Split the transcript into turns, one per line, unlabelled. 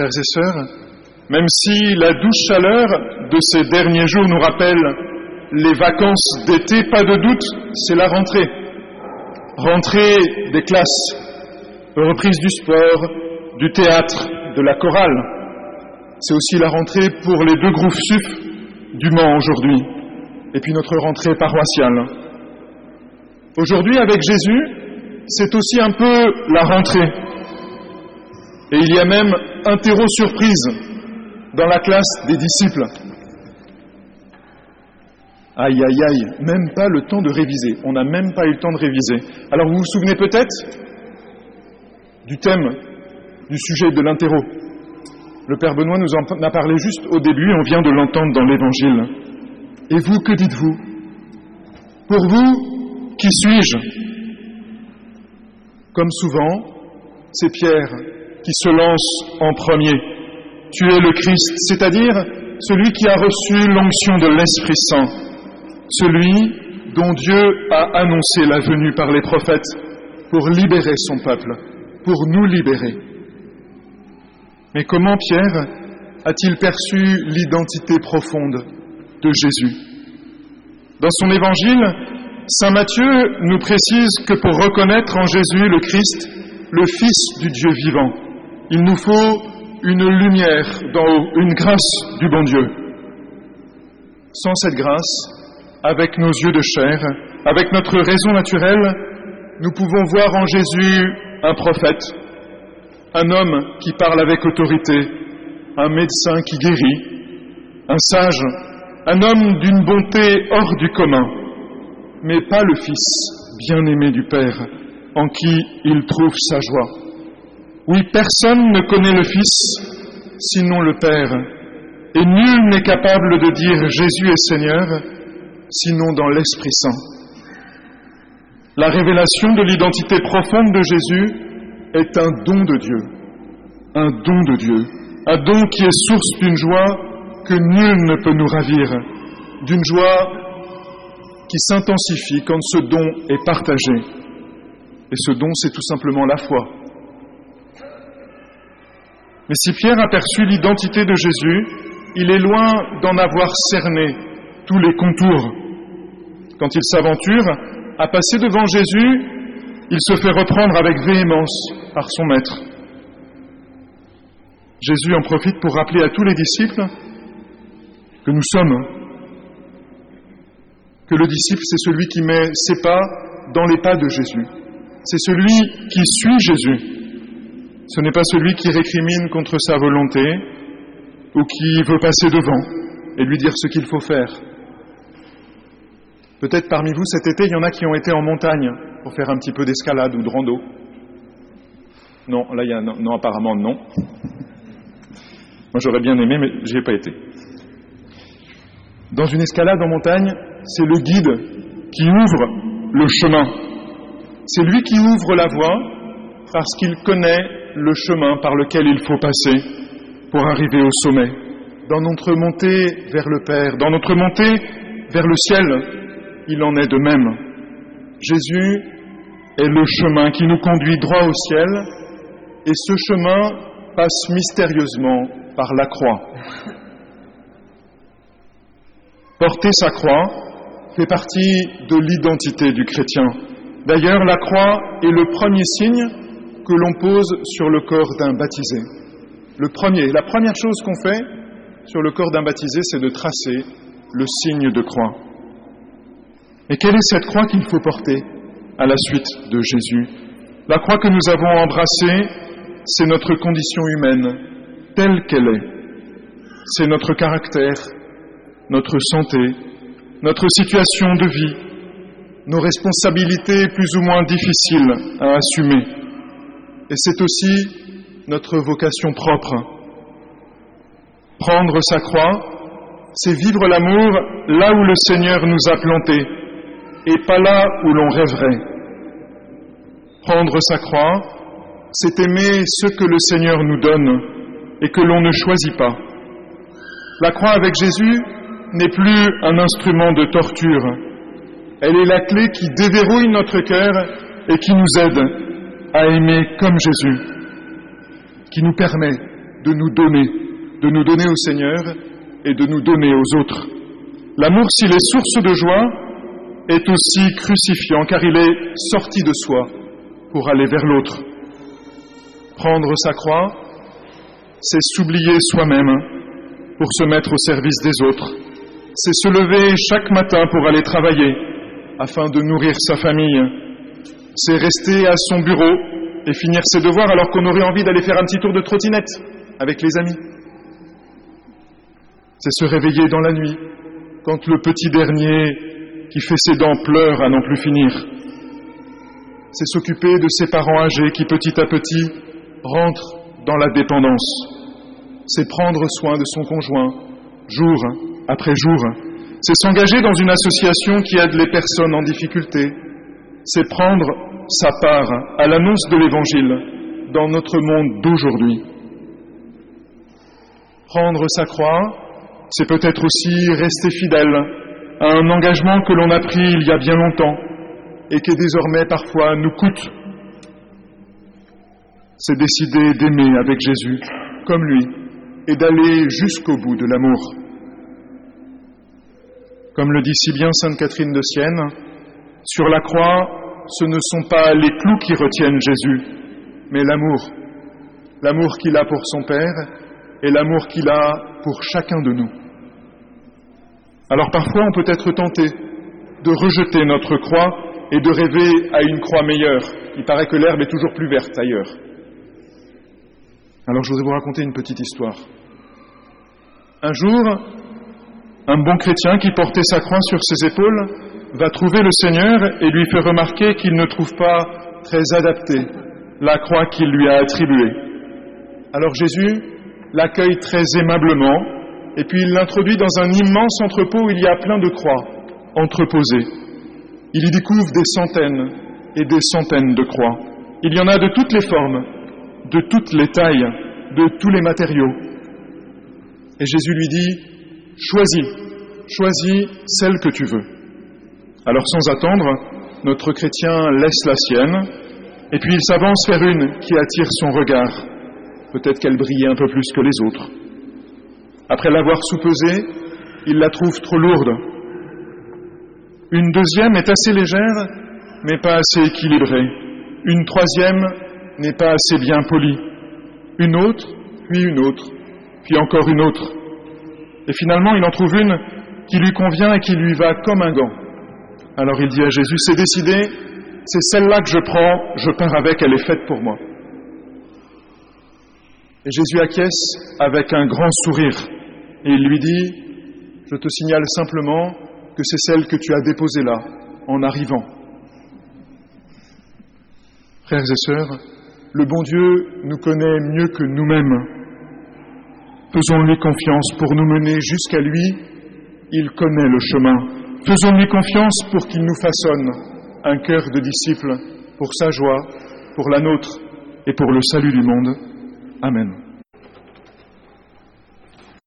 Frères et sœurs, même si la douce chaleur de ces derniers jours nous rappelle les vacances d'été, pas de doute, c'est la rentrée. Rentrée des classes, reprise du sport, du théâtre, de la chorale. C'est aussi la rentrée pour les deux groupes SUF du Mans aujourd'hui, et puis notre rentrée paroissiale. Aujourd'hui, avec Jésus, c'est aussi un peu la rentrée. Et il y a même un terreau surprise dans la classe des disciples. Aïe, aïe, aïe, même pas le temps de réviser. On n'a même pas eu le temps de réviser. Alors vous vous souvenez peut-être du thème, du sujet de l'interro? Le Père Benoît nous en a parlé juste au début, on vient de l'entendre dans l'Évangile. Et vous, que dites-vous? Pour vous, qui suis-je? Comme souvent, c'est Pierre qui se lance en premier. Tu es le Christ, c'est-à-dire celui qui a reçu l'onction de l'Esprit Saint celui dont Dieu a annoncé la venue par les prophètes pour libérer son peuple, pour nous libérer. Mais comment Pierre a-t-il perçu l'identité profonde de Jésus? Dans son évangile, Saint Matthieu nous précise que pour reconnaître en Jésus le Christ, le Fils du Dieu vivant, il nous faut une lumière d'en haut, une grâce du bon Dieu. Sans cette grâce, avec nos yeux de chair, avec notre raison naturelle, nous pouvons voir en Jésus un prophète, un homme qui parle avec autorité, un médecin qui guérit, un sage, un homme d'une bonté hors du commun, mais pas le Fils bien-aimé du Père, en qui il trouve sa joie. Oui, personne ne connaît le Fils sinon le Père, et nul n'est capable de dire Jésus est Seigneur sinon dans l'Esprit Saint. La révélation de l'identité profonde de Jésus est un don de Dieu, un don de Dieu, un don qui est source d'une joie que nul ne peut nous ravir, d'une joie qui s'intensifie quand ce don est partagé. Et ce don, c'est tout simplement la foi. Mais si Pierre aperçut l'identité de Jésus, il est loin d'en avoir cerné tous les contours. Quand il s'aventure à passer devant Jésus, il se fait reprendre avec véhémence par son maître. Jésus en profite pour rappeler à tous les disciples que nous sommes, que le disciple, c'est celui qui met ses pas dans les pas de Jésus. C'est celui qui suit Jésus. Ce n'est pas celui qui récrimine contre sa volonté ou qui veut passer devant et lui dire ce qu'il faut faire. Peut-être parmi vous cet été, il y en a qui ont été en montagne pour faire un petit peu d'escalade ou de rando. Non, là, il y a non, apparemment non. Moi, j'aurais bien aimé, mais n'y ai pas été. Dans une escalade en montagne, c'est le guide qui ouvre le chemin. C'est lui qui ouvre la voie parce qu'il connaît le chemin par lequel il faut passer pour arriver au sommet. Dans notre montée vers le Père, dans notre montée vers le ciel, il en est de même. Jésus est le chemin qui nous conduit droit au ciel et ce chemin passe mystérieusement par la croix. Porter sa croix fait partie de l'identité du chrétien. D'ailleurs, la croix est le premier signe que l'on pose sur le corps d'un baptisé. La première chose qu'on fait sur le corps d'un baptisé, c'est de tracer le signe de croix. Et quelle est cette croix qu'il faut porter à la suite de Jésus? La croix que nous avons embrassée, c'est notre condition humaine, telle qu'elle est. C'est notre caractère, notre santé, notre situation de vie, nos responsabilités plus ou moins difficiles à assumer. Et c'est aussi notre vocation propre. Prendre sa croix, c'est vivre l'amour là où le Seigneur nous a plantés et pas là où l'on rêverait. Prendre sa croix, c'est aimer ce que le Seigneur nous donne et que l'on ne choisit pas. La croix avec Jésus n'est plus un instrument de torture. Elle est la clé qui déverrouille notre cœur et qui nous aide à aimer comme Jésus, qui nous permet de nous donner, de nous donner au Seigneur et de nous donner aux autres. L'amour, s'il est source de joie, est aussi crucifiant car il est sorti de soi pour aller vers l'autre. Prendre sa croix, c'est s'oublier soi-même pour se mettre au service des autres. C'est se lever chaque matin pour aller travailler afin de nourrir sa famille. C'est rester à son bureau et finir ses devoirs alors qu'on aurait envie d'aller faire un petit tour de trottinette avec les amis. C'est se réveiller dans la nuit quand le petit dernier qui fait ses dents pleure à n'en plus finir. C'est s'occuper de ses parents âgés qui petit à petit rentrent dans la dépendance. C'est prendre soin de son conjoint jour après jour. C'est s'engager dans une association qui aide les personnes en difficulté. C'est prendre sa part à l'annonce de l'Évangile dans notre monde d'aujourd'hui. Prendre sa croix, c'est peut-être aussi rester fidèle à un engagement que l'on a pris il y a bien longtemps et qui désormais parfois nous coûte. C'est décider d'aimer avec Jésus comme lui et d'aller jusqu'au bout de l'amour. Comme le dit si bien Sainte Catherine de Sienne, sur la croix, ce ne sont pas les clous qui retiennent Jésus, mais l'amour. L'amour qu'il a pour son Père et l'amour qu'il a pour chacun de nous. Alors parfois on peut être tenté de rejeter notre croix et de rêver à une croix meilleure. Il paraît que l'herbe est toujours plus verte ailleurs. Alors je voudrais vous raconter une petite histoire. Un jour, un bon chrétien qui portait sa croix sur ses épaules va trouver le Seigneur et lui fait remarquer qu'il ne trouve pas très adaptée la croix qu'il lui a attribuée. Alors Jésus l'accueille très aimablement et puis il l'introduit dans un immense entrepôt où il y a plein de croix entreposées. Il y découvre des centaines et des centaines de croix. Il y en a de toutes les formes, de toutes les tailles, de tous les matériaux. Et Jésus lui dit, choisis, choisis celle que tu veux. Alors sans attendre, notre chrétien laisse la sienne, et puis il s'avance vers une qui attire son regard. Peut-être qu'elle brillait un peu plus que les autres. Après l'avoir soupesée, il la trouve trop lourde. Une deuxième est assez légère, mais pas assez équilibrée. Une troisième n'est pas assez bien polie. Une autre, puis une autre, puis encore une autre. Et finalement, il en trouve une qui lui convient et qui lui va comme un gant. Alors il dit à Jésus, c'est décidé, c'est celle-là que je prends, je pars avec, elle est faite pour moi. Et Jésus acquiesce avec un grand sourire et il lui dit, je te signale simplement que c'est celle que tu as déposée là, en arrivant. Frères et sœurs, le bon Dieu nous connaît mieux que nous-mêmes. Faisons-lui confiance pour nous mener jusqu'à lui. Il connaît le chemin. Faisons-lui confiance pour qu'il nous façonne un cœur de disciple pour sa joie, pour la nôtre et pour le salut du monde. Amen.